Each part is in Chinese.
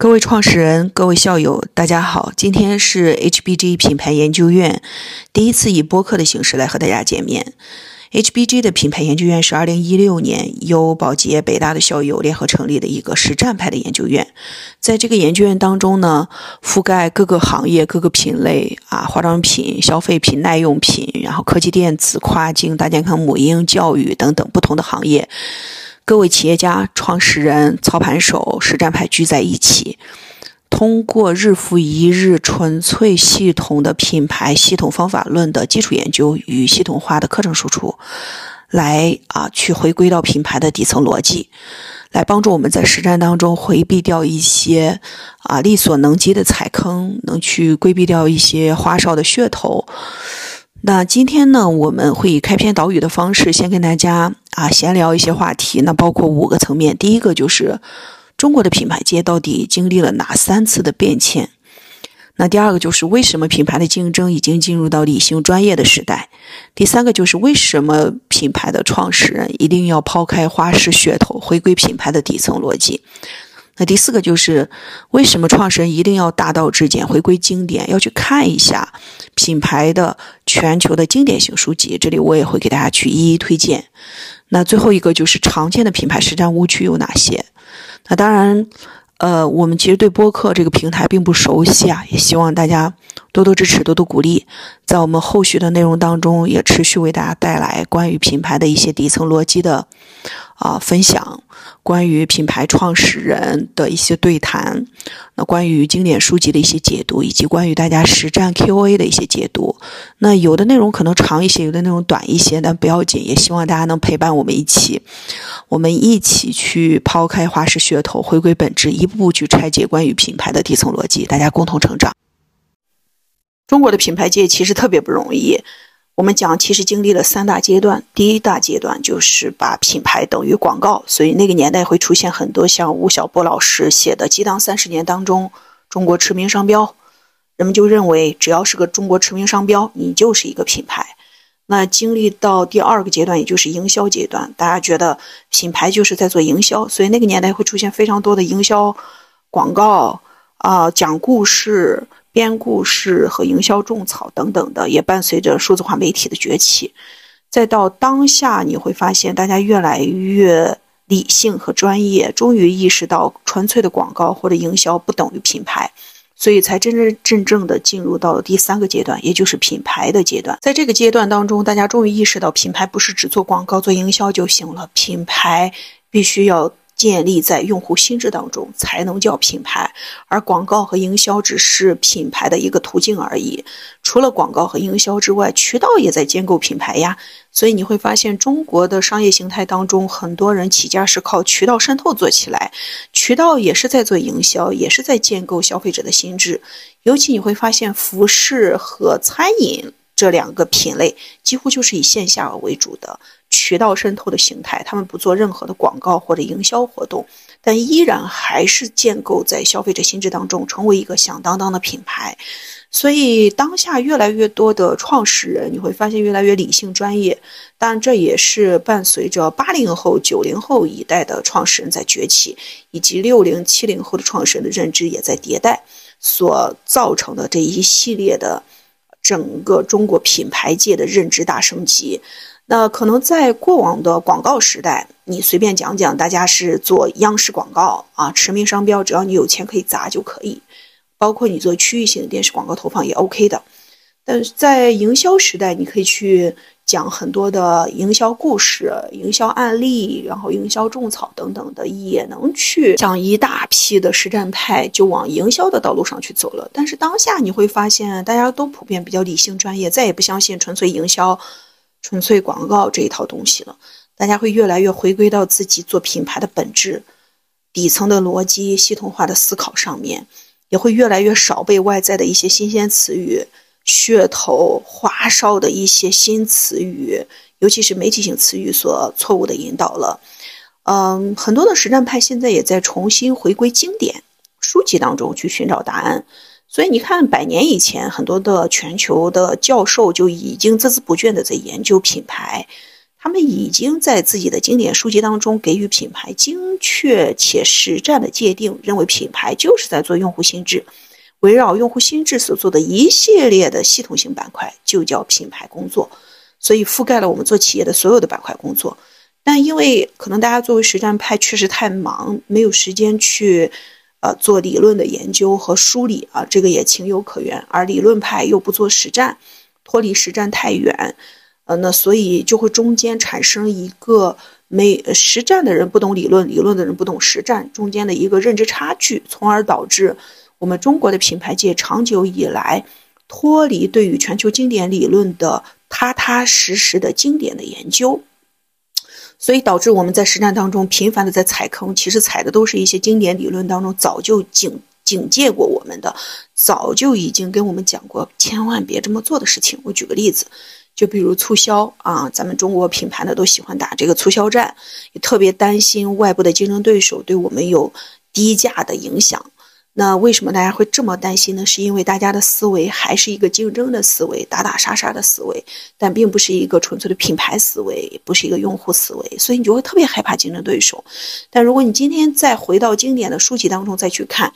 各位创始人、各位校友，大家好！今天是 HBG 品牌研究院第一次以播客的形式来和大家见面。HBG 的品牌研究院是2016年由宝洁、北大的校友联合成立的一个实战派的研究院。在这个研究院当中呢，覆盖各个行业、各个品类啊，化妆品、消费品、耐用品，然后科技电子、跨境、大健康、母婴、教育等等不同的行业。各位企业家、创始人、操盘手、实战派聚在一起，通过日复一日纯粹系统的品牌系统方法论的基础研究与系统化的课程输出，来啊去回归到品牌的底层逻辑，来帮助我们在实战当中回避掉一些啊力所能及的踩坑，能去规避掉一些花哨的噱头。那今天呢，我们会以开篇导语的方式，先跟大家啊闲聊一些话题。那包括五个层面，第一个就是中国的品牌界到底经历了哪三次的变迁？那第二个就是为什么品牌的竞争已经进入到理性专业的时代？第三个就是为什么品牌的创始人一定要抛开花式噱头，回归品牌的底层逻辑？那第四个就是为什么创始人一定要大道至简，回归经典，要去看一下品牌的全球的经典性书籍。这里我也会给大家去一一推荐。那最后一个就是常见的品牌实战误区有哪些？那当然，呃，我们其实对播客这个平台并不熟悉啊，也希望大家多多支持，多多鼓励。在我们后续的内容当中，也持续为大家带来关于品牌的一些底层逻辑的。啊，分享关于品牌创始人的一些对谈，那关于经典书籍的一些解读，以及关于大家实战 Q&A 的一些解读。那有的内容可能长一些，有的内容短一些，但不要紧。也希望大家能陪伴我们一起，我们一起去抛开花式噱头，回归本质，一步步去拆解关于品牌的底层逻辑，大家共同成长。中国的品牌界其实特别不容易。我们讲，其实经历了三大阶段。第一大阶段就是把品牌等于广告，所以那个年代会出现很多像吴晓波老师写的《激荡三十年》当中，中国驰名商标，人们就认为只要是个中国驰名商标，你就是一个品牌。那经历到第二个阶段，也就是营销阶段，大家觉得品牌就是在做营销，所以那个年代会出现非常多的营销广告啊，讲故事。编故事和营销种草等等的，也伴随着数字化媒体的崛起。再到当下，你会发现大家越来越理性和专业，终于意识到纯粹的广告或者营销不等于品牌，所以才真真正正的进入到了第三个阶段，也就是品牌的阶段。在这个阶段当中，大家终于意识到，品牌不是只做广告、做营销就行了，品牌必须要。建立在用户心智当中，才能叫品牌。而广告和营销只是品牌的一个途径而已。除了广告和营销之外，渠道也在建构品牌呀。所以你会发现，中国的商业形态当中，很多人起家是靠渠道渗透做起来，渠道也是在做营销，也是在建构消费者的心智。尤其你会发现，服饰和餐饮这两个品类，几乎就是以线下为主的。渠道渗透的形态，他们不做任何的广告或者营销活动，但依然还是建构在消费者心智当中，成为一个响当当的品牌。所以，当下越来越多的创始人，你会发现越来越理性专业。但这也是伴随着八零后、九零后一代的创始人在崛起，以及六零、七零后的创始人的认知也在迭代所造成的这一系列的整个中国品牌界的认知大升级。那可能在过往的广告时代，你随便讲讲，大家是做央视广告啊，驰名商标，只要你有钱可以砸就可以，包括你做区域性的电视广告投放也 OK 的。但是在营销时代，你可以去讲很多的营销故事、营销案例，然后营销种草等等的，也能去讲一大批的实战派就往营销的道路上去走了。但是当下你会发现，大家都普遍比较理性专业，再也不相信纯粹营销。纯粹广告这一套东西了，大家会越来越回归到自己做品牌的本质、底层的逻辑、系统化的思考上面，也会越来越少被外在的一些新鲜词语、噱头、花哨的一些新词语，尤其是媒体性词语所错误的引导了。嗯，很多的实战派现在也在重新回归经典书籍当中去寻找答案。所以你看，百年以前，很多的全球的教授就已经孜孜不倦地在研究品牌，他们已经在自己的经典书籍当中给予品牌精确且实战的界定，认为品牌就是在做用户心智，围绕用户心智所做的一系列的系统性板块就叫品牌工作，所以覆盖了我们做企业的所有的板块工作。但因为可能大家作为实战派确实太忙，没有时间去，呃，做理论的研究和梳理啊，这个也情有可原。而理论派又不做实战，脱离实战太远。呃，那所以就会中间产生一个没实战的人不懂理论，理论的人不懂实战，中间的一个认知差距，从而导致我们中国的品牌界长久以来脱离对于全球经典理论的踏踏实实的经典的研究，所以导致我们在实战当中频繁的在踩坑，其实踩的都是一些经典理论当中早就警警戒过我们的，早就已经跟我们讲过千万别这么做的事情。我举个例子。就比如促销啊，咱们中国品牌呢都喜欢打这个促销战，也特别担心外部的竞争对手对我们有低价的影响。那为什么大家会这么担心呢？是因为大家的思维还是一个竞争的思维，打打杀杀的思维，但并不是一个纯粹的品牌思维，不是一个用户思维，所以你就会特别害怕竞争对手。但如果你今天再回到经典的书籍当中再去看。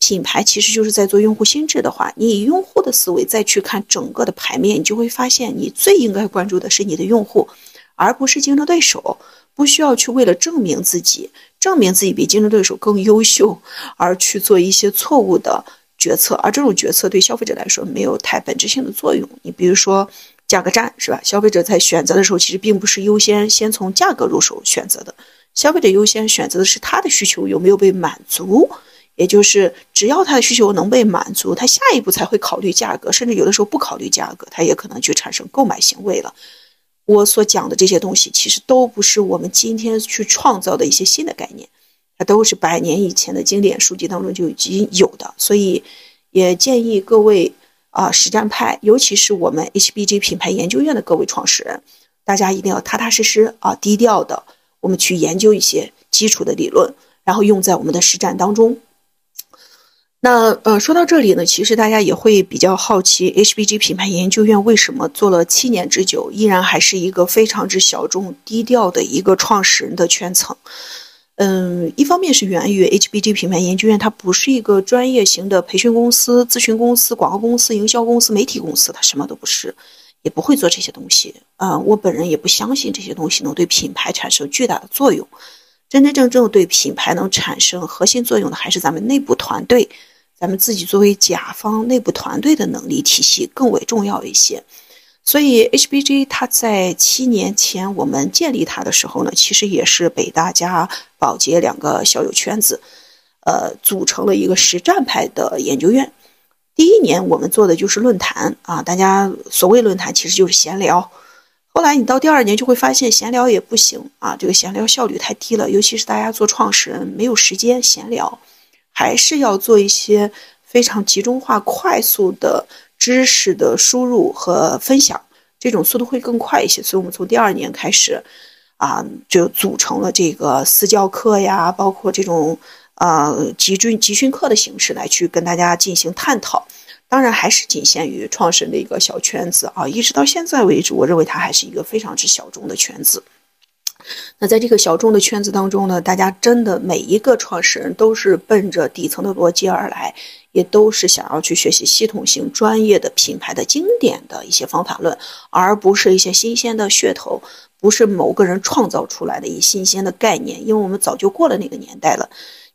品牌其实就是在做用户心智的话，你以用户的思维再去看整个的牌面，你就会发现，你最应该关注的是你的用户，而不是竞争对手。不需要去为了证明自己，证明自己比竞争对手更优秀，而去做一些错误的决策。而这种决策对消费者来说没有太本质性的作用。你比如说价格战，是吧？消费者在选择的时候，其实并不是优先先从价格入手选择的，消费者优先选择的是他的需求有没有被满足。也就是，只要他的需求能被满足，他下一步才会考虑价格，甚至有的时候不考虑价格，他也可能去产生购买行为了。我所讲的这些东西，其实都不是我们今天去创造的一些新的概念，它都是百年以前的经典书籍当中就已经有的。所以，也建议各位啊，实战派，尤其是我们 HBG 品牌研究院的各位创始人，大家一定要踏踏实实啊，低调的，我们去研究一些基础的理论，然后用在我们的实战当中。那呃，说到这里呢，其实大家也会比较好奇，HBG 品牌研究院为什么做了七年之久，依然还是一个非常之小众、低调的一个创始人的圈层。嗯，一方面是源于 HBG 品牌研究院，它不是一个专业型的培训公司、咨询公司、广告公司、营销公司、媒体公司，它什么都不是，也不会做这些东西。啊，我本人也不相信这些东西能对品牌产生巨大的作用。真真正正对品牌能产生核心作用的，还是咱们内部团队。咱们自己作为甲方内部团队的能力体系更为重要一些，所以 HBG 它在七年前我们建立它的时候呢，其实也是北大加保洁两个校友圈子，呃，组成了一个实战派的研究院。第一年我们做的就是论坛啊，大家所谓论坛其实就是闲聊。后来你到第二年就会发现闲聊也不行啊，这个闲聊效率太低了，尤其是大家做创始人没有时间闲聊。还是要做一些非常集中化、快速的知识的输入和分享，这种速度会更快一些。所以，我们从第二年开始，啊，就组成了这个私教课呀，包括这种呃集训集训课的形式来去跟大家进行探讨。当然，还是仅限于创始人的一个小圈子啊，一直到现在为止，我认为它还是一个非常之小众的圈子。那在这个小众的圈子当中呢，大家真的每一个创始人都是奔着底层的逻辑而来，也都是想要去学习系统性、专业的品牌的经典的一些方法论，而不是一些新鲜的噱头，不是某个人创造出来的一新鲜的概念。因为我们早就过了那个年代了。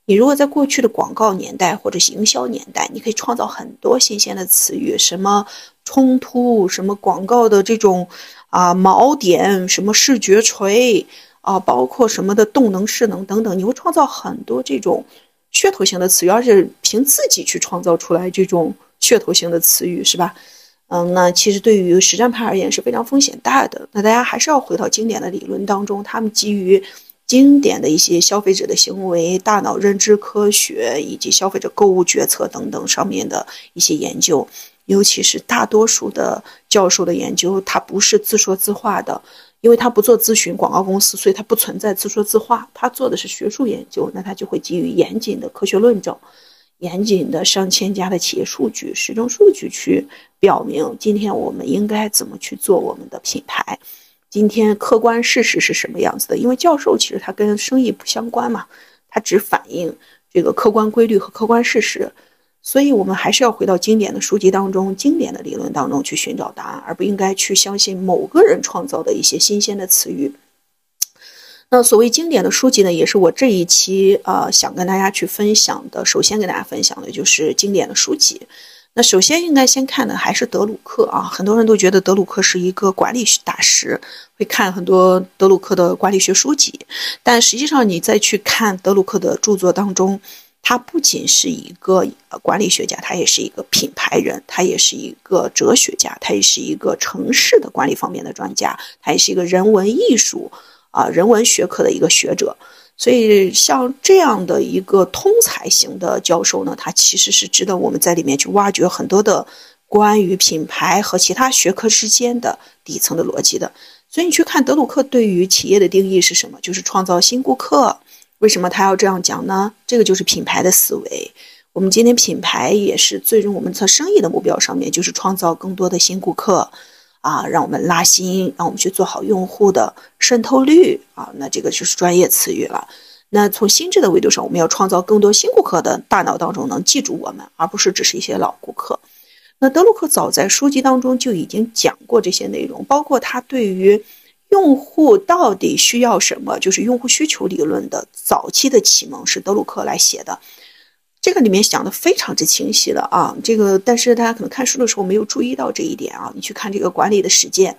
你如果在过去的广告年代或者营销年代，你可以创造很多新鲜的词语，什么冲突，什么广告的这种。啊，锚点什么视觉锤啊，包括什么的动能势能等等，你会创造很多这种噱头型的词语，而且凭自己去创造出来这种噱头型的词语，是吧？嗯，那其实对于实战派而言是非常风险大的。那大家还是要回到经典的理论当中，他们基于经典的一些消费者的行为、大脑认知科学以及消费者购物决策等等上面的一些研究。尤其是大多数的教授的研究，他不是自说自话的，因为他不做咨询广告公司，所以他不存在自说自话。他做的是学术研究，那他就会基于严谨的科学论证、严谨的上千家的企业数据、实证数据去表明，今天我们应该怎么去做我们的品牌。今天客观事实是什么样子的？因为教授其实他跟生意不相关嘛，他只反映这个客观规律和客观事实。所以，我们还是要回到经典的书籍当中、经典的理论当中去寻找答案，而不应该去相信某个人创造的一些新鲜的词语。那所谓经典的书籍呢，也是我这一期啊想跟大家去分享的。首先跟大家分享的就是经典的书籍。那首先应该先看的还是德鲁克啊，很多人都觉得德鲁克是一个管理学大师，会看很多德鲁克的管理学书籍。但实际上，你再去看德鲁克的著作当中，他不仅是一个管理学家，他也是一个品牌人，他也是一个哲学家，他也是一个城市的管理方面的专家，他也是一个人文艺术啊人文学科的一个学者。所以，像这样的一个通才型的教授呢，他其实是值得我们在里面去挖掘很多的关于品牌和其他学科之间的底层的逻辑的。所以，你去看德鲁克对于企业的定义是什么？就是创造新顾客。为什么他要这样讲呢？这个就是品牌的思维。我们今天品牌也是最终我们做生意的目标上面，就是创造更多的新顾客，啊，让我们拉新，让我们去做好用户的渗透率啊。那这个就是专业词语了。那从心智的维度上，我们要创造更多新顾客的大脑当中能记住我们，而不是只是一些老顾客。那德鲁克早在书籍当中就已经讲过这些内容，包括他对于。用户到底需要什么？就是用户需求理论的早期的启蒙是德鲁克来写的，这个里面讲的非常之清晰了啊。这个但是大家可能看书的时候没有注意到这一点啊。你去看这个管理的实践，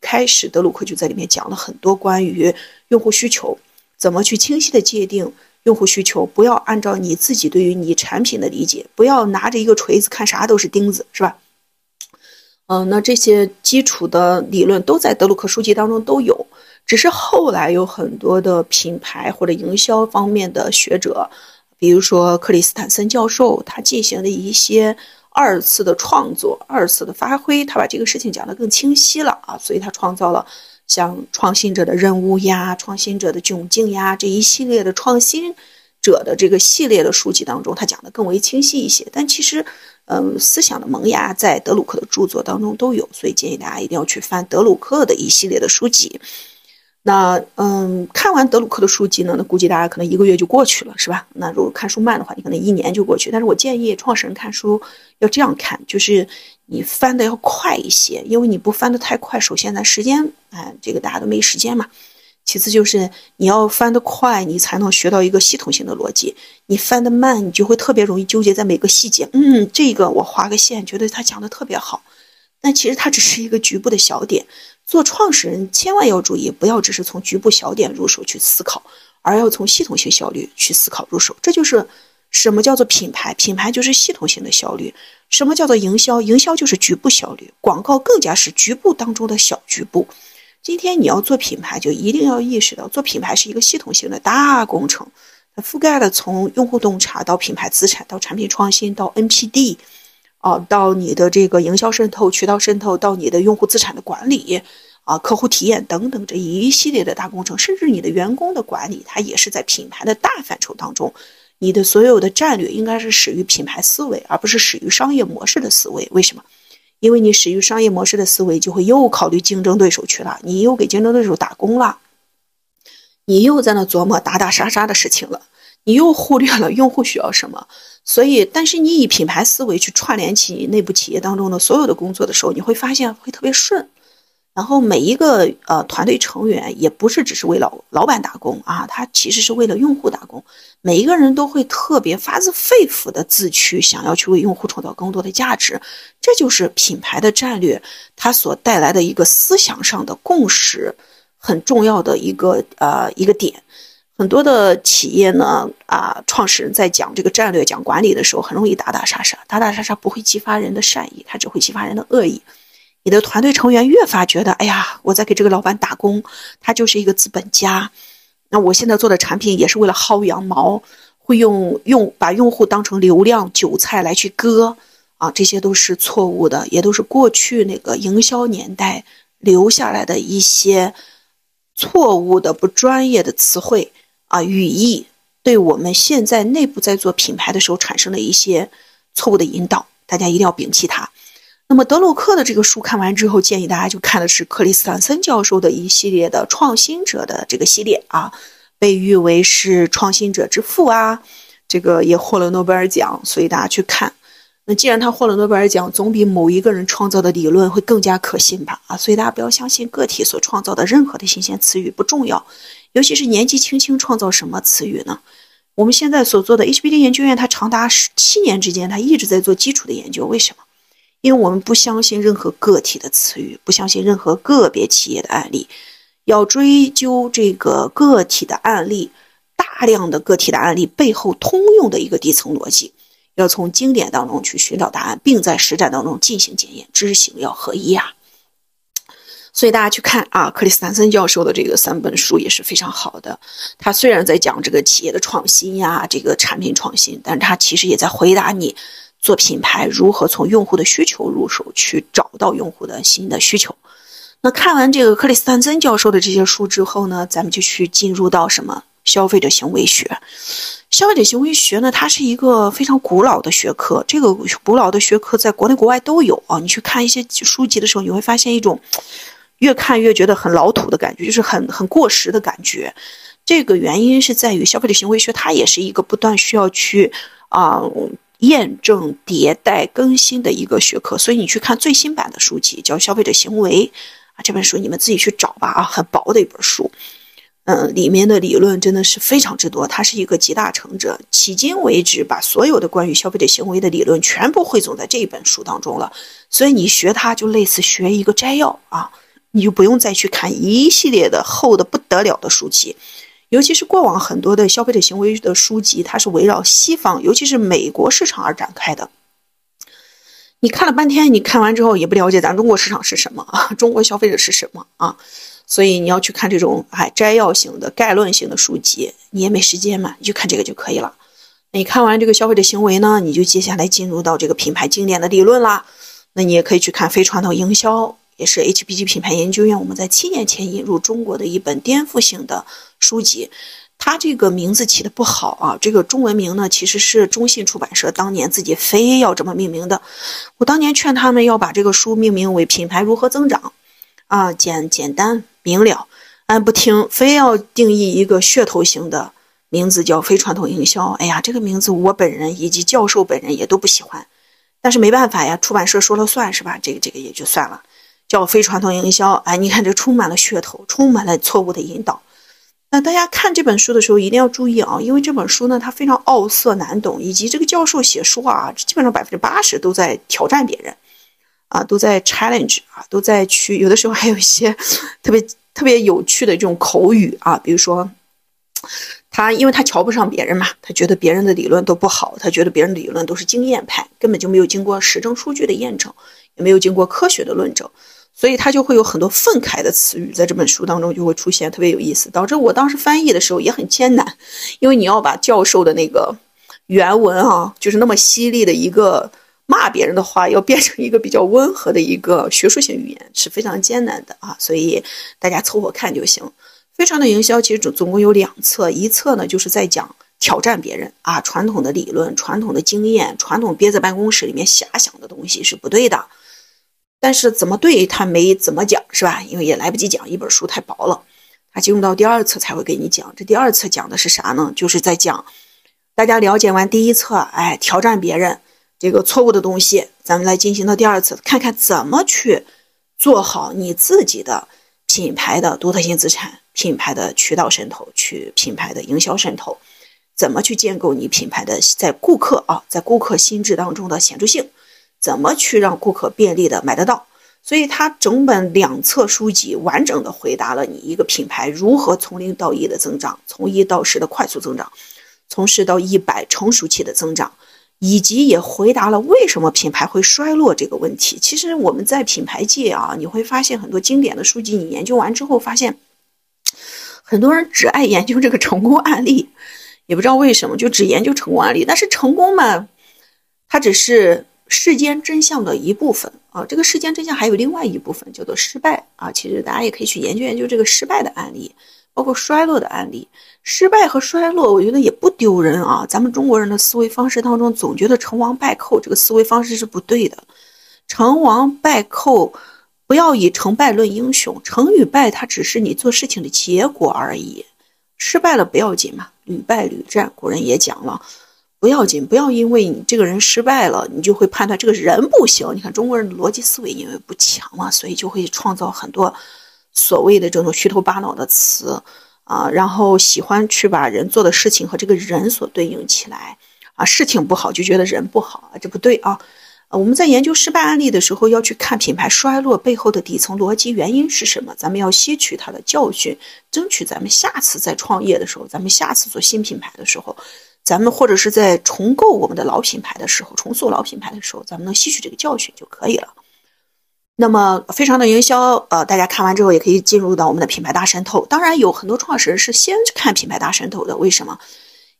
开始德鲁克就在里面讲了很多关于用户需求怎么去清晰的界定用户需求，不要按照你自己对于你产品的理解，不要拿着一个锤子看啥都是钉子，是吧？嗯，那这些基础的理论都在德鲁克书籍当中都有，只是后来有很多的品牌或者营销方面的学者，比如说克里斯坦森教授，他进行了一些二次的创作、二次的发挥，他把这个事情讲得更清晰了啊，所以他创造了像《创新者的任务》呀、《创新者的窘境》呀这一系列的创新者的这个系列的书籍当中，他讲得更为清晰一些，但其实。嗯，思想的萌芽在德鲁克的著作当中都有，所以建议大家一定要去翻德鲁克的一系列的书籍。那嗯，看完德鲁克的书籍呢，那估计大家可能一个月就过去了，是吧？那如果看书慢的话，你可能一年就过去。但是我建议创始人看书要这样看，就是你翻的要快一些，因为你不翻的太快，首先呢时间，哎，这个大家都没时间嘛。其次就是你要翻得快，你才能学到一个系统性的逻辑。你翻得慢，你就会特别容易纠结在每个细节。嗯，这个我划个线，觉得他讲的特别好，但其实它只是一个局部的小点。做创始人千万要注意，不要只是从局部小点入手去思考，而要从系统性效率去思考入手。这就是什么叫做品牌？品牌就是系统性的效率。什么叫做营销？营销就是局部效率。广告更加是局部当中的小局部。今天你要做品牌，就一定要意识到，做品牌是一个系统性的大工程，它覆盖了从用户洞察到品牌资产，到产品创新，到 NPD，啊，到你的这个营销渗透、渠道渗透，到你的用户资产的管理，啊，客户体验等等这一系列的大工程，甚至你的员工的管理，它也是在品牌的大范畴当中，你的所有的战略应该是始于品牌思维，而不是始于商业模式的思维。为什么？因为你始于商业模式的思维，就会又考虑竞争对手去了，你又给竞争对手打工了，你又在那琢磨打打杀杀的事情了，你又忽略了用户需要什么。所以，但是你以品牌思维去串联起你内部企业当中的所有的工作的时候，你会发现会特别顺。然后每一个呃团队成员也不是只是为老老板打工啊，他其实是为了用户打工。每一个人都会特别发自肺腑的自驱，想要去为用户创造更多的价值。这就是品牌的战略，它所带来的一个思想上的共识，很重要的一个呃一个点。很多的企业呢啊，创始人在讲这个战略、讲管理的时候，很容易打打杀杀，打打杀杀不会激发人的善意，它只会激发人的恶意。你的团队成员越发觉得，哎呀，我在给这个老板打工，他就是一个资本家。那我现在做的产品也是为了薅羊毛，会用用把用户当成流量韭菜来去割啊，这些都是错误的，也都是过去那个营销年代留下来的一些错误的、不专业的词汇啊语义，对我们现在内部在做品牌的时候产生了一些错误的引导，大家一定要摒弃它。那么德鲁克的这个书看完之后，建议大家就看的是克里斯坦森教授的一系列的创新者的这个系列啊，被誉为是创新者之父啊，这个也获了诺贝尔奖，所以大家去看。那既然他获了诺贝尔奖，总比某一个人创造的理论会更加可信吧？啊，所以大家不要相信个体所创造的任何的新鲜词语不重要，尤其是年纪轻轻创造什么词语呢？我们现在所做的 HBD 研究院，它长达十七年之间，它一直在做基础的研究，为什么？因为我们不相信任何个体的词语，不相信任何个别企业的案例，要追究这个个体的案例，大量的个体的案例背后通用的一个底层逻辑，要从经典当中去寻找答案，并在实战当中进行检验，知行要合一啊。所以大家去看啊，克里斯坦森教授的这个三本书也是非常好的。他虽然在讲这个企业的创新呀，这个产品创新，但是他其实也在回答你。做品牌如何从用户的需求入手，去找到用户的新的需求？那看完这个克里斯坦森教授的这些书之后呢，咱们就去进入到什么消费者行为学？消费者行为学呢，它是一个非常古老的学科。这个古老的学科在国内国外都有啊。你去看一些书籍的时候，你会发现一种越看越觉得很老土的感觉，就是很很过时的感觉。这个原因是在于消费者行为学它也是一个不断需要去啊。验证、迭代、更新的一个学科，所以你去看最新版的书籍，叫《消费者行为》啊，这本书你们自己去找吧啊，很薄的一本书，嗯，里面的理论真的是非常之多。它是一个集大成者，迄今为止把所有的关于消费者行为的理论全部汇总在这一本书当中了。所以你学它就类似学一个摘要啊，你就不用再去看一系列的厚的不得了的书籍。尤其是过往很多的消费者行为的书籍，它是围绕西方，尤其是美国市场而展开的。你看了半天，你看完之后也不了解咱中国市场是什么啊，中国消费者是什么啊？所以你要去看这种哎摘要型的、概论型的书籍，你也没时间嘛，你就看这个就可以了。你看完这个消费者行为呢，你就接下来进入到这个品牌经典的理论啦。那你也可以去看非传统营销。也是 HBG 品牌研究院，我们在七年前引入中国的一本颠覆性的书籍。它这个名字起的不好啊，这个中文名呢，其实是中信出版社当年自己非要这么命名的。我当年劝他们要把这个书命名为《品牌如何增长》，啊，简简单明了，俺不听，非要定义一个噱头型的名字叫非传统营销。哎呀，这个名字我本人以及教授本人也都不喜欢，但是没办法呀，出版社说了算是吧？这个这个也就算了。叫非传统营销，哎，你看这充满了噱头，充满了错误的引导。那大家看这本书的时候一定要注意啊，因为这本书呢它非常奥色难懂，以及这个教授写书啊，基本上百分之八十都在挑战别人，啊，都在 challenge 啊，都在去，有的时候还有一些特别特别有趣的这种口语啊，比如说他因为他瞧不上别人嘛，他觉得别人的理论都不好，他觉得别人的理论都是经验派，根本就没有经过实证数据的验证，也没有经过科学的论证。所以他就会有很多愤慨的词语，在这本书当中就会出现，特别有意思，导致我当时翻译的时候也很艰难，因为你要把教授的那个原文啊，就是那么犀利的一个骂别人的话，要变成一个比较温和的一个学术性语言，是非常艰难的啊。所以大家凑合看就行。非常的营销其实总总共有两册，一册呢就是在讲挑战别人啊，传统的理论、传统的经验、传统憋在办公室里面遐想的东西是不对的。但是怎么对他没怎么讲是吧？因为也来不及讲，一本书太薄了。他进入到第二册才会给你讲。这第二册讲的是啥呢？就是在讲大家了解完第一册，哎，挑战别人这个错误的东西，咱们来进行到第二次，看看怎么去做好你自己的品牌的独特性资产、品牌的渠道渗透、去品牌的营销渗透，怎么去建构你品牌的在顾客啊，在顾客心智当中的显著性。怎么去让顾客便利的买得到？所以它整本两册书籍完整的回答了你一个品牌如何从零到一的增长，从一到十的快速增长，从十到一百成熟期的增长，以及也回答了为什么品牌会衰落这个问题。其实我们在品牌界啊，你会发现很多经典的书籍，你研究完之后发现，很多人只爱研究这个成功案例，也不知道为什么就只研究成功案例。但是成功嘛，它只是。世间真相的一部分啊，这个世间真相还有另外一部分叫做失败啊。其实大家也可以去研究研究这个失败的案例，包括衰落的案例。失败和衰落，我觉得也不丢人啊。咱们中国人的思维方式当中，总觉得成王败寇这个思维方式是不对的。成王败寇，不要以成败论英雄。成与败，它只是你做事情的结果而已。失败了不要紧嘛，屡败屡战。古人也讲了，不要紧，不要因为你这个人失败了，你就会判断这个人不行。你看中国人的逻辑思维因为不强嘛，所以就会创造很多所谓的这种虚头巴脑的词啊，然后喜欢去把人做的事情和这个人所对应起来啊，事情不好就觉得人不好啊，这不对啊。我们在研究失败案例的时候，要去看品牌衰落背后的底层逻辑原因是什么，咱们要吸取它的教训，争取咱们下次在创业的时候，咱们下次做新品牌的时候，咱们或者是在重构我们的老品牌的时候，重塑老品牌的时候，咱们能吸取这个教训就可以了。那么，非常的营销，呃，大家看完之后也可以进入到我们的品牌大渗透。当然，有很多创始人是先去看品牌大渗透的，为什么？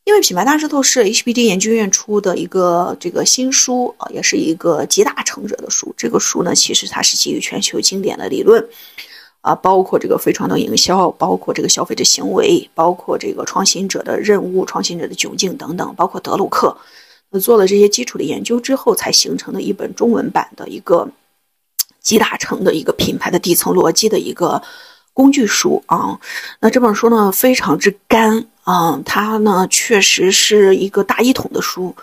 因为品牌大渗透是 HBD 研究院出的一个这个新书啊，也是一个集大成者的书。这个书呢，其实它是基于全球经典的理论啊，包括这个非传统营销，包括这个消费者行为，包括这个创新者的任务、创新者的窘境等等，包括德鲁克，做了这些基础的研究之后，才形成的一本中文版的一个集大成的一个品牌的底层逻辑的一个工具书啊。那这本书呢，非常之干。啊，它呢确实是一个大一统的书，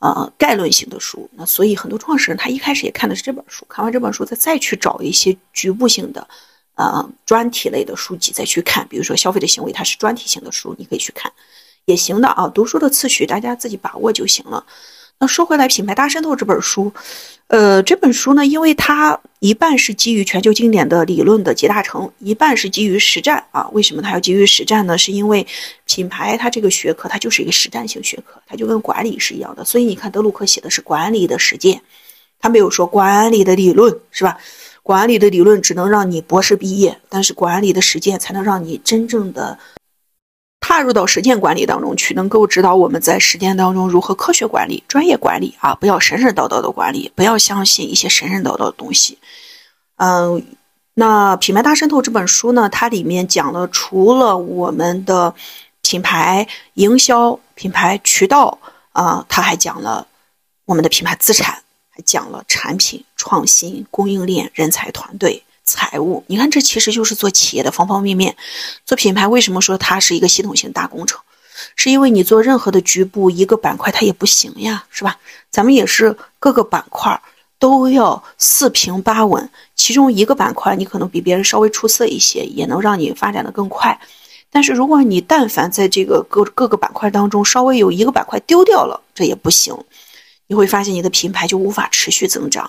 呃，概论性的书。那所以很多创始人他一开始也看的是这本书，看完这本书，再再去找一些局部性的，呃，专题类的书籍再去看。比如说消费的行为，它是专题性的书，你可以去看，也行的啊。读书的次序大家自己把握就行了。那说回来，《品牌大渗透》这本书，呃，这本书呢，因为它一半是基于全球经典的理论的集大成，一半是基于实战啊。为什么它要基于实战呢？是因为品牌它这个学科它就是一个实战性学科，它就跟管理是一样的。所以你看德鲁克写的是管理的实践，他没有说管理的理论，是吧？管理的理论只能让你博士毕业，但是管理的实践才能让你真正的。踏入到实践管理当中去，能够指导我们在实践当中如何科学管理、专业管理啊！不要神神叨叨的管理，不要相信一些神神叨叨的东西。嗯，那《品牌大渗透》这本书呢，它里面讲了除了我们的品牌营销、品牌渠道啊，它还讲了我们的品牌资产，还讲了产品创新、供应链、人才、团队。财务，你看，这其实就是做企业的方方面面。做品牌，为什么说它是一个系统性大工程？是因为你做任何的局部一个板块，它也不行呀，是吧？咱们也是各个板块都要四平八稳，其中一个板块你可能比别人稍微出色一些，也能让你发展的更快。但是如果你但凡在这个各各个板块当中稍微有一个板块丢掉了，这也不行，你会发现你的品牌就无法持续增长。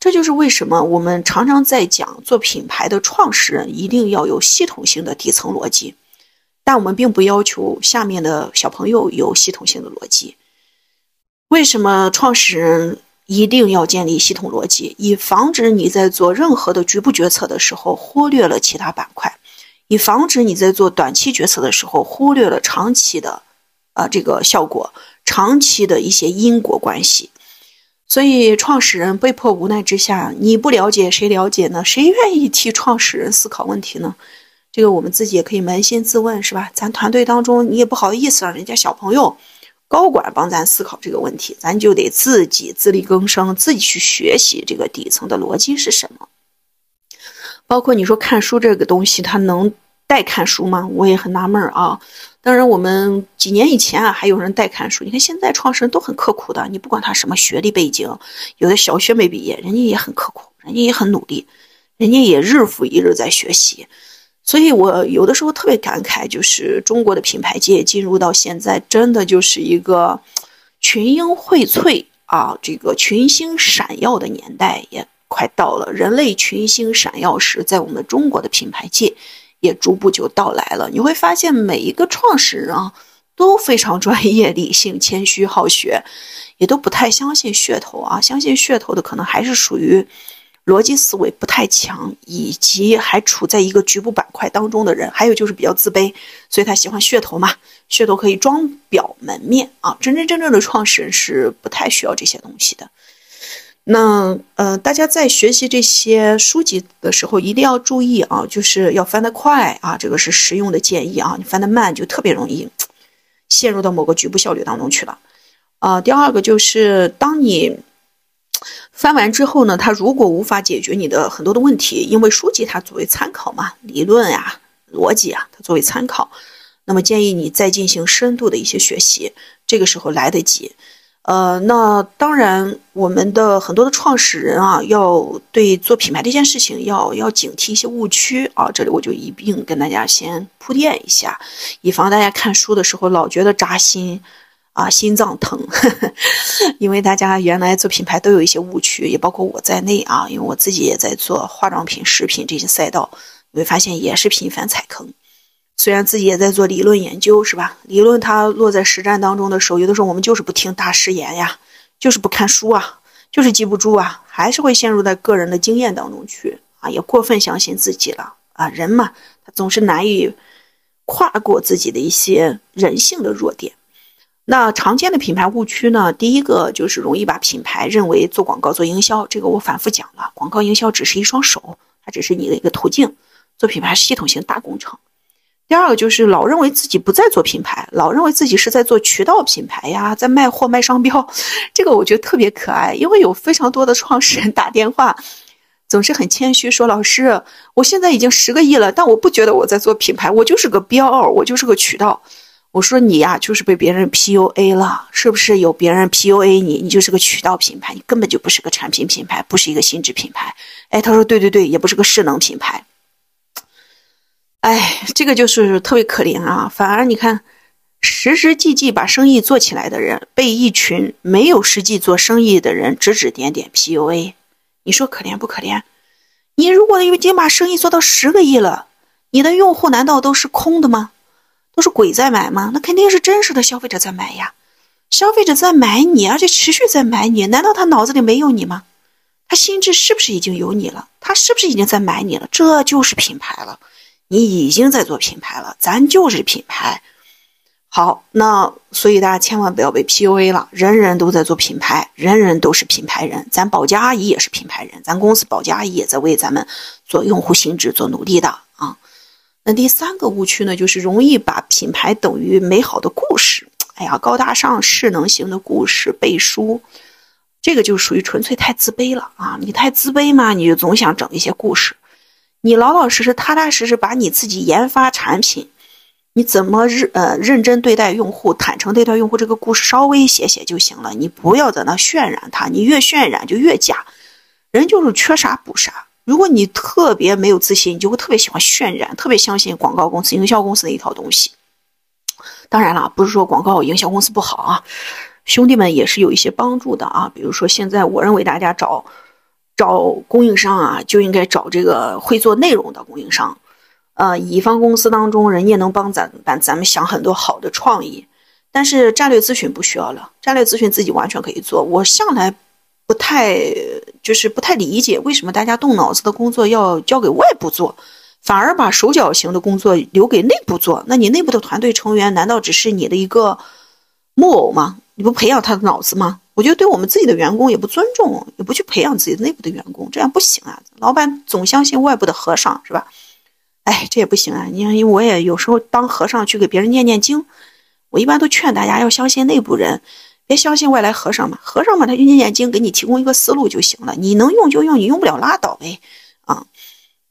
这就是为什么我们常常在讲做品牌的创始人一定要有系统性的底层逻辑，但我们并不要求下面的小朋友有系统性的逻辑。为什么创始人一定要建立系统逻辑，以防止你在做任何的局部决策的时候忽略了其他板块，以防止你在做短期决策的时候忽略了长期的，啊这个效果，长期的一些因果关系。所以，创始人被迫无奈之下，你不了解谁了解呢？谁愿意替创始人思考问题呢？这个我们自己也可以扪心自问，是吧？咱团队当中，你也不好意思让人家小朋友、高管帮咱思考这个问题，咱就得自己自力更生，自己去学习这个底层的逻辑是什么。包括你说看书这个东西，它能代看书吗？我也很纳闷啊。当然，我们几年以前啊，还有人代看书。你看现在创始人都很刻苦的，你不管他什么学历背景，有的小学没毕业，人家也很刻苦，人家也很努力，人家也日复一日在学习。所以我有的时候特别感慨，就是中国的品牌界进入到现在，真的就是一个群英荟萃啊，这个群星闪耀的年代也快到了。人类群星闪耀时，在我们中国的品牌界。也逐步就到来了。你会发现，每一个创始人啊都非常专业、理性、谦虚、好学，也都不太相信噱头啊。相信噱头的，可能还是属于逻辑思维不太强，以及还处在一个局部板块当中的人。还有就是比较自卑，所以他喜欢噱头嘛。噱头可以装表门面啊。真真正正的创始人是不太需要这些东西的。那呃，大家在学习这些书籍的时候，一定要注意啊，就是要翻得快啊，这个是实用的建议啊。你翻得慢，就特别容易陷入到某个局部效率当中去了。啊，第二个就是当你翻完之后呢，它如果无法解决你的很多的问题，因为书籍它作为参考嘛，理论呀、逻辑啊，它作为参考，那么建议你再进行深度的一些学习，这个时候来得及。呃，那当然，我们的很多的创始人啊，要对做品牌这件事情要要警惕一些误区啊。这里我就一并跟大家先铺垫一下，以防大家看书的时候老觉得扎心啊，心脏疼呵呵。因为大家原来做品牌都有一些误区，也包括我在内啊。因为我自己也在做化妆品、食品这些赛道，你会发现也是频繁踩坑。虽然自己也在做理论研究，是吧？理论它落在实战当中的时候，有的时候我们就是不听大师言呀，就是不看书啊，就是记不住啊，还是会陷入在个人的经验当中去啊，也过分相信自己了啊。人嘛，他总是难以跨过自己的一些人性的弱点。那常见的品牌误区呢？第一个就是容易把品牌认为做广告、做营销，这个我反复讲了，广告营销只是一双手，它只是你的一个途径，做品牌是系统性大工程。第二个就是老认为自己不在做品牌，老认为自己是在做渠道品牌呀，在卖货卖商标，这个我觉得特别可爱，因为有非常多的创始人打电话，总是很谦虚说：“老师，我现在已经十个亿了，但我不觉得我在做品牌，我就是个标，我就是个渠道。”我说：“你呀，就是被别人 PUA 了，是不是？有别人 PUA 你，你就是个渠道品牌，你根本就不是个产品品牌，不是一个心智品牌。”哎，他说：“对对对，也不是个势能品牌。”哎，这个就是特别可怜啊！反而你看，实实际际把生意做起来的人，被一群没有实际做生意的人指指点点 PUA，你说可怜不可怜？你如果已经把生意做到十个亿了，你的用户难道都是空的吗？都是鬼在买吗？那肯定是真实的消费者在买呀！消费者在买你，而且持续在买你，难道他脑子里没有你吗？他心智是不是已经有你了？他是不是已经在买你了？这就是品牌了。你已经在做品牌了，咱就是品牌。好，那所以大家千万不要被 PUA 了。人人都在做品牌，人人都是品牌人。咱保洁阿姨也是品牌人，咱公司保洁阿姨也在为咱们做用户心智做努力的啊。那第三个误区呢，就是容易把品牌等于美好的故事。哎呀，高大上、势能型的故事背书，这个就属于纯粹太自卑了啊！你太自卑嘛，你就总想整一些故事。你老老实实、踏踏实实把你自己研发产品，你怎么认呃认真对待用户、坦诚对待用户这个故事稍微写写就行了。你不要在那渲染它，你越渲染就越假。人就是缺啥补啥。如果你特别没有自信，你就会特别喜欢渲染，特别相信广告公司、营销公司的一套东西。当然了，不是说广告营销公司不好啊，兄弟们也是有一些帮助的啊。比如说现在，我认为大家找。找供应商啊，就应该找这个会做内容的供应商。呃，乙方公司当中，人家能帮咱帮咱们想很多好的创意，但是战略咨询不需要了，战略咨询自己完全可以做。我向来不太就是不太理解，为什么大家动脑子的工作要交给外部做，反而把手脚型的工作留给内部做？那你内部的团队成员难道只是你的一个木偶吗？你不培养他的脑子吗？我觉得对我们自己的员工也不尊重，也不去培养自己内部的员工，这样不行啊！老板总相信外部的和尚是吧？哎，这也不行啊！你看，因为我也有时候当和尚去给别人念念经，我一般都劝大家要相信内部人，别相信外来和尚嘛。和尚嘛，他就念念经，给你提供一个思路就行了。你能用就用，你用不了拉倒呗。啊，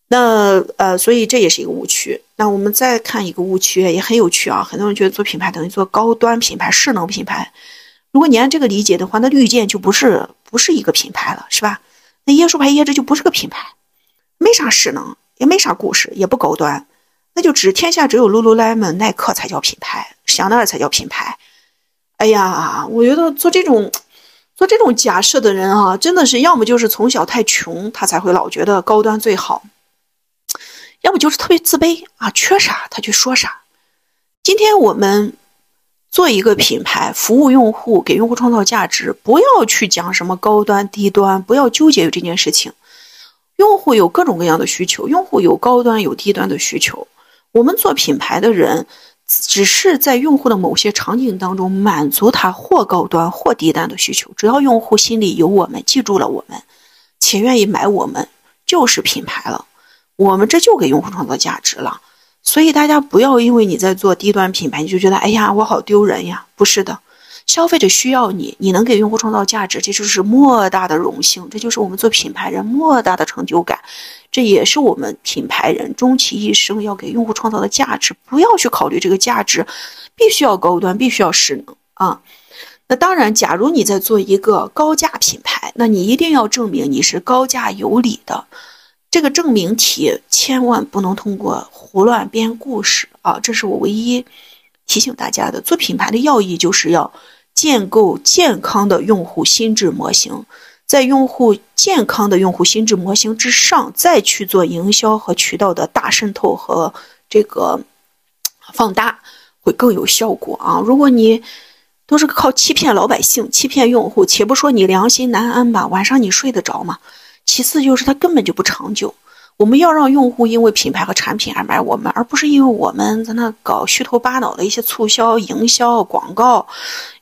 那呃，所以这也是一个误区。那我们再看一个误区，也很有趣啊！很多人觉得做品牌等于做高端品牌、势能品牌。如果你按这个理解的话，那绿箭就不是不是一个品牌了，是吧？那椰树牌椰汁就不是个品牌，没啥势能，也没啥故事，也不高端，那就只天下只有 lululemon 耐克才叫品牌，香奈儿才叫品牌。哎呀，我觉得做这种做这种假设的人啊，真的是要么就是从小太穷，他才会老觉得高端最好；要么就是特别自卑啊，缺啥他去说啥。今天我们。做一个品牌，服务用户，给用户创造价值，不要去讲什么高端低端，不要纠结于这件事情。用户有各种各样的需求，用户有高端有低端的需求。我们做品牌的人，只是在用户的某些场景当中满足他或高端或低端的需求。只要用户心里有我们，记住了我们，且愿意买我们，就是品牌了。我们这就给用户创造价值了。所以大家不要因为你在做低端品牌，你就觉得哎呀我好丢人呀！不是的，消费者需要你，你能给用户创造价值，这就是莫大的荣幸，这就是我们做品牌人莫大的成就感，这也是我们品牌人终其一生要给用户创造的价值。不要去考虑这个价值，必须要高端，必须要势能啊。那当然，假如你在做一个高价品牌，那你一定要证明你是高价有理的。这个证明题千万不能通过胡乱编故事啊！这是我唯一提醒大家的。做品牌的要义就是要建构健康的用户心智模型，在用户健康的用户心智模型之上，再去做营销和渠道的大渗透和这个放大，会更有效果啊！如果你都是靠欺骗老百姓、欺骗用户，且不说你良心难安吧，晚上你睡得着吗？其次就是它根本就不长久。我们要让用户因为品牌和产品而买我们，而不是因为我们在那搞虚头巴脑的一些促销、营销、广告、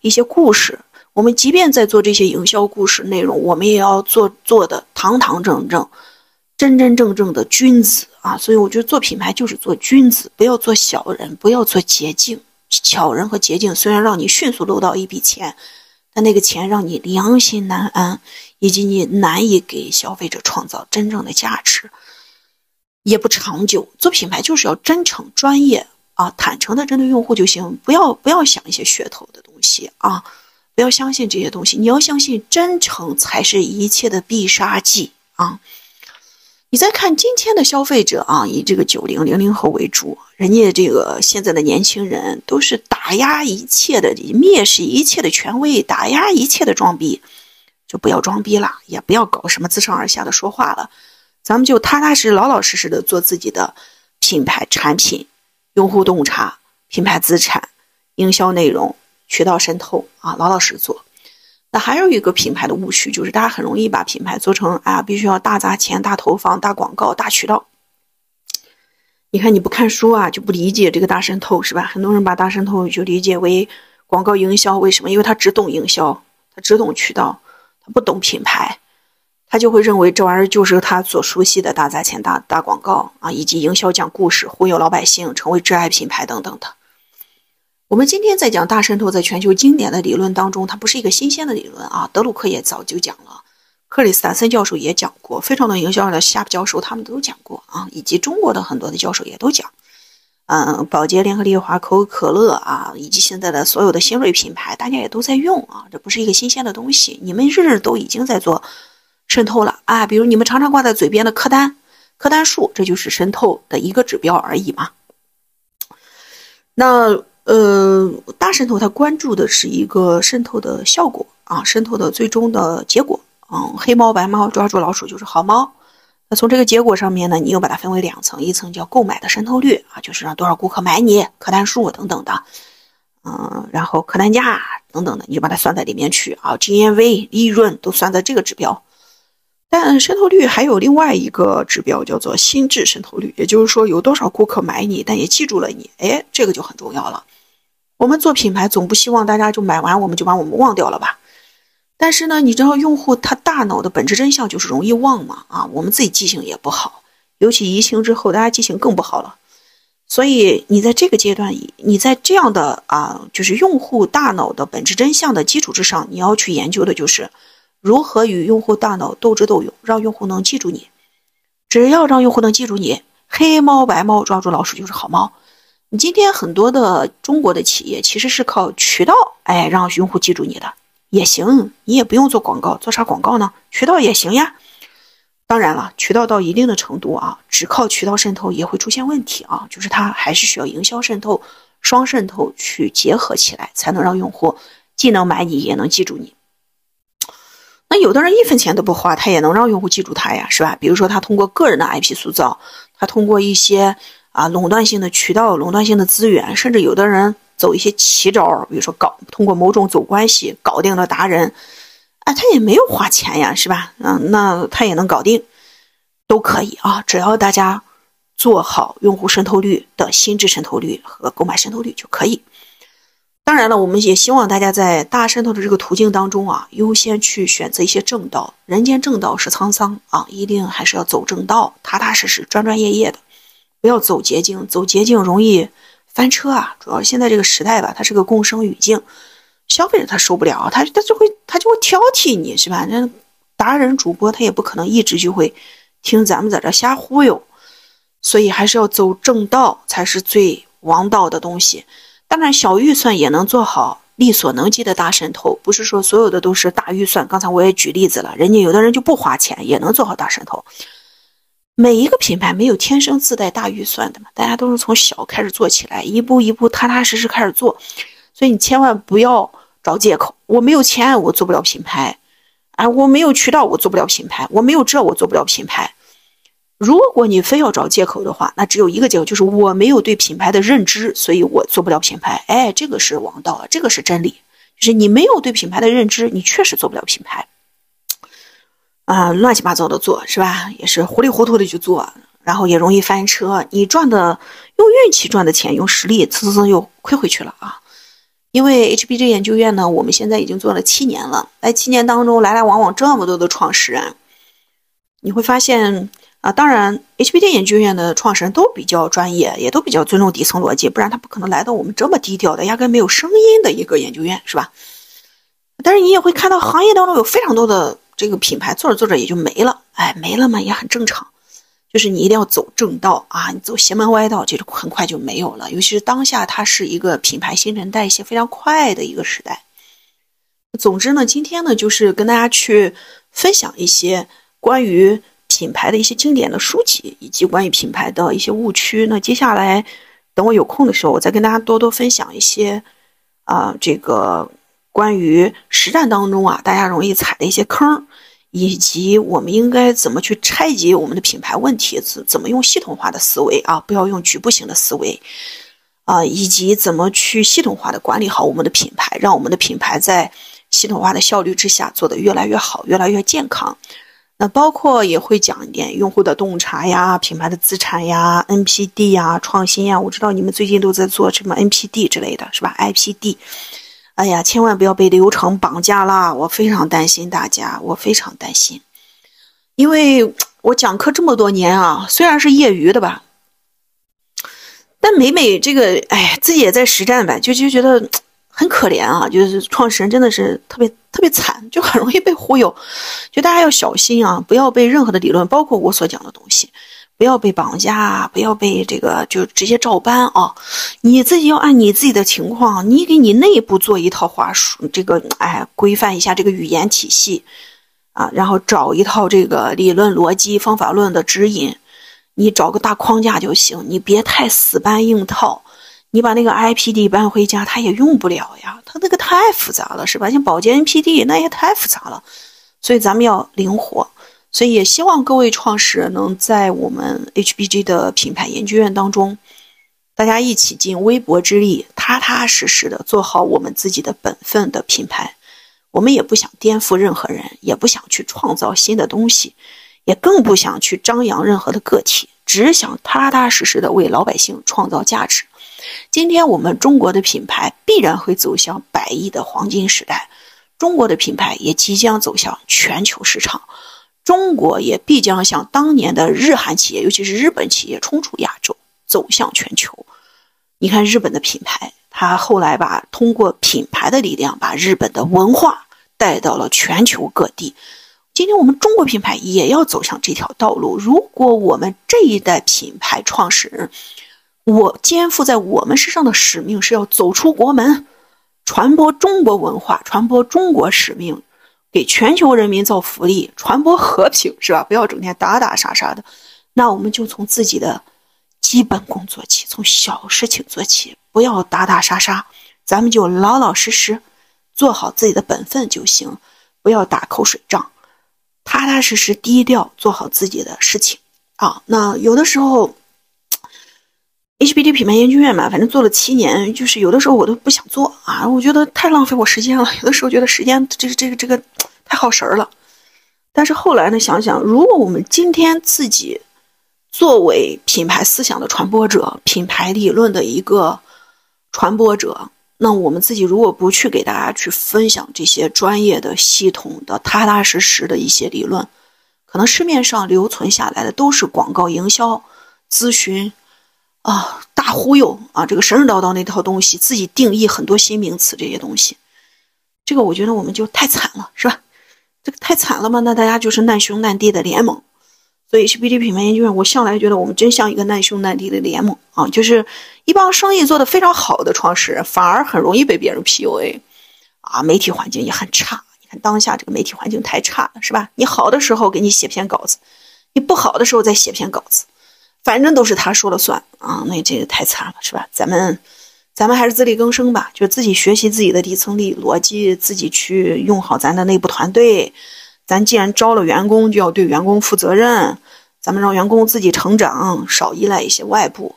一些故事。我们即便在做这些营销故事内容，我们也要做做的堂堂正正、真真正正的君子啊！所以我觉得做品牌就是做君子，不要做小人，不要做捷径。巧人和捷径虽然让你迅速漏到一笔钱，但那个钱让你良心难安，以及你难以给消费者创造真正的价值，也不长久。做品牌就是要真诚、专业啊，坦诚的针对用户就行，不要不要想一些噱头的东西啊，不要相信这些东西。你要相信真诚才是一切的必杀技啊。你再看今天的消费者啊，以这个九零零零后为主，人家这个现在的年轻人都是打压一切的、蔑视一切的权威，打压一切的装逼，就不要装逼了，也不要搞什么自上而下的说话了，咱们就踏踏实实、老老实实的做自己的品牌产品、用户洞察、品牌资产、营销内容、渠道渗透啊，老老实实做。那还有一个品牌的误区，就是大家很容易把品牌做成啊，必须要大砸钱、大投放、大广告、大渠道。你看你不看书啊，就不理解这个大渗透是吧？很多人把大渗透就理解为广告营销，为什么？因为他只懂营销，他只懂渠道，他不懂品牌，他就会认为这玩意儿就是他所熟悉的大砸钱、大大广告啊，以及营销讲故事、忽悠老百姓、成为挚爱品牌等等的。我们今天在讲大渗透，在全球经典的理论当中，它不是一个新鲜的理论啊。德鲁克也早就讲了，克里斯坦森教授也讲过，非常多营销的夏普教授他们都讲过啊，以及中国的很多的教授也都讲。嗯，宝洁、联合利华、可口可乐啊，以及现在的所有的新锐品牌，大家也都在用啊，这不是一个新鲜的东西。你们日日都已经在做渗透了啊，比如你们常常挂在嘴边的客单、客单数，这就是渗透的一个指标而已嘛。那。呃，大渗透它关注的是一个渗透的效果啊，渗透的最终的结果。嗯，黑猫白猫抓住老鼠就是好猫。那从这个结果上面呢，你又把它分为两层，一层叫购买的渗透率啊，就是让多少顾客买你，客单数等等的。嗯，然后客单价等等的，你就把它算在里面去啊，GMV 利润都算在这个指标。但渗透率还有另外一个指标叫做心智渗透率，也就是说有多少顾客买你，但也记住了你，哎，这个就很重要了。我们做品牌总不希望大家就买完我们就把我们忘掉了吧？但是呢，你知道用户他大脑的本质真相就是容易忘嘛？啊，我们自己记性也不好，尤其疫情之后，大家记性更不好了。所以你在这个阶段，你在这样的啊，就是用户大脑的本质真相的基础之上，你要去研究的就是如何与用户大脑斗智斗勇，让用户能记住你。只要让用户能记住你，黑猫白猫抓住老鼠就是好猫。你今天很多的中国的企业其实是靠渠道，哎，让用户记住你的也行，你也不用做广告，做啥广告呢？渠道也行呀。当然了，渠道到一定的程度啊，只靠渠道渗透也会出现问题啊，就是它还是需要营销渗透、双渗透去结合起来，才能让用户既能买你，也能记住你。那有的人一分钱都不花，他也能让用户记住他呀，是吧？比如说他通过个人的 IP 塑造，他通过一些。啊，垄断性的渠道、垄断性的资源，甚至有的人走一些奇招，比如说搞通过某种走关系搞定了达人，啊，他也没有花钱呀，是吧？嗯，那他也能搞定，都可以啊，只要大家做好用户渗透率的心智渗透率和购买渗透率就可以。当然了，我们也希望大家在大渗透的这个途径当中啊，优先去选择一些正道。人间正道是沧桑啊，一定还是要走正道，踏踏实实、专专业业的。不要走捷径，走捷径容易翻车啊！主要现在这个时代吧，它是个共生语境，消费者他受不了，他他就会他就会挑剔你，是吧？那达人主播他也不可能一直就会听咱们在这瞎忽悠，所以还是要走正道才是最王道的东西。当然，小预算也能做好力所能及的大渗透，不是说所有的都是大预算。刚才我也举例子了，人家有的人就不花钱也能做好大渗透。每一个品牌没有天生自带大预算的嘛，大家都是从小开始做起来，一步一步踏踏实实开始做。所以你千万不要找借口，我没有钱，我做不了品牌，啊，我没有渠道，我做不了品牌，我没有这，我做不了品牌。如果你非要找借口的话，那只有一个借口，就是我没有对品牌的认知，所以我做不了品牌。哎，这个是王道，这个是真理，就是你没有对品牌的认知，你确实做不了品牌。啊，乱七八糟的做是吧？也是糊里糊涂的去做，然后也容易翻车。你赚的用运气赚的钱，用实力蹭蹭蹭又亏回去了啊！因为 HBG 研究院呢，我们现在已经做了七年了。在七年当中，来来往往这么多的创始人，你会发现啊，当然，HBD 研究院的创始人都比较专业，也都比较尊重底层逻辑，不然他不可能来到我们这么低调的、压根没有声音的一个研究院，是吧？但是你也会看到行业当中有非常多的这个品牌做着做着也就没了，哎，没了嘛也很正常。就是你一定要走正道啊！你走邪门歪道，这个很快就没有了。尤其是当下，它是一个品牌新陈代谢非常快的一个时代。总之呢，今天呢，就是跟大家去分享一些关于品牌的一些经典的书籍，以及关于品牌的一些误区。那接下来，等我有空的时候，我再跟大家多多分享一些啊，这个关于实战当中啊，大家容易踩的一些坑。以及我们应该怎么去拆解我们的品牌问题，怎怎么用系统化的思维啊，不要用局部性的思维啊，以及怎么去系统化的管理好我们的品牌，让我们的品牌在系统化的效率之下做得越来越好，越来越健康。那包括也会讲一点用户的洞察呀、品牌的资产呀、NPD 呀、创新呀。我知道你们最近都在做什么 NPD 之类的是吧？IPD。哎呀，千万不要被流程绑架啦！我非常担心大家，我非常担心，因为我讲课这么多年啊，虽然是业余的吧，但每每这个，哎，自己也在实战呗，就就觉得很可怜啊，就是创始人真的是特别特别惨，就很容易被忽悠，就大家要小心啊，不要被任何的理论，包括我所讲的东西。不要被绑架，不要被这个就直接照搬啊！你自己要按你自己的情况，你给你内部做一套话术，这个哎，规范一下这个语言体系啊，然后找一套这个理论逻辑、方法论的指引，你找个大框架就行，你别太死搬硬套。你把那个 IPD 搬回家，他也用不了呀，他那个太复杂了，是吧？像保洁 NPD 那也太复杂了，所以咱们要灵活。所以也希望各位创始人能在我们 HBG 的品牌研究院当中，大家一起尽微薄之力，踏踏实实的做好我们自己的本分的品牌。我们也不想颠覆任何人，也不想去创造新的东西，也更不想去张扬任何的个体，只想踏踏实实的为老百姓创造价值。今天我们中国的品牌必然会走向百亿的黄金时代，中国的品牌也即将走向全球市场。中国也必将像当年的日韩企业，尤其是日本企业冲出亚洲，走向全球。你看日本的品牌，它后来把通过品牌的力量，把日本的文化带到了全球各地。今天我们中国品牌也要走向这条道路。如果我们这一代品牌创始人，我肩负在我们身上的使命是要走出国门，传播中国文化，传播中国使命。给全球人民造福利，传播和平，是吧？不要整天打打杀杀的。那我们就从自己的基本功做起，从小事情做起，不要打打杀杀。咱们就老老实实做好自己的本分就行，不要打口水仗，踏踏实实低调做好自己的事情啊。那有的时候，HBD 品牌研究院嘛，反正做了七年，就是有的时候我都不想做啊，我觉得太浪费我时间了。有的时候觉得时间，这个这个这个。太耗神儿了，但是后来呢？想想，如果我们今天自己作为品牌思想的传播者、品牌理论的一个传播者，那我们自己如果不去给大家去分享这些专业的、系统的、踏踏实实的一些理论，可能市面上留存下来的都是广告营销、咨询啊、大忽悠啊，这个神神叨叨那套东西，自己定义很多新名词这些东西。这个我觉得我们就太惨了，是吧？这个太惨了嘛？那大家就是难兄难弟的联盟。所以 HBD 品牌研究院，我向来觉得我们真像一个难兄难弟的联盟啊，就是一帮生意做得非常好的创始人，反而很容易被别人 PUA 啊。媒体环境也很差，你看当下这个媒体环境太差了，是吧？你好的时候给你写篇稿子，你不好的时候再写篇稿子，反正都是他说了算啊。那这个太惨了，是吧？咱们咱们还是自力更生吧，就自己学习自己的底层理逻辑，自己去用好咱的内部团队。咱既然招了员工，就要对员工负责任。咱们让员工自己成长，少依赖一些外部。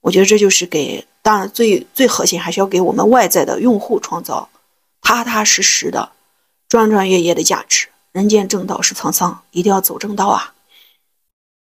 我觉得这就是给，当然最最核心还是要给我们外在的用户创造踏踏实实的、专专业业的价值。人间正道是沧桑，一定要走正道啊！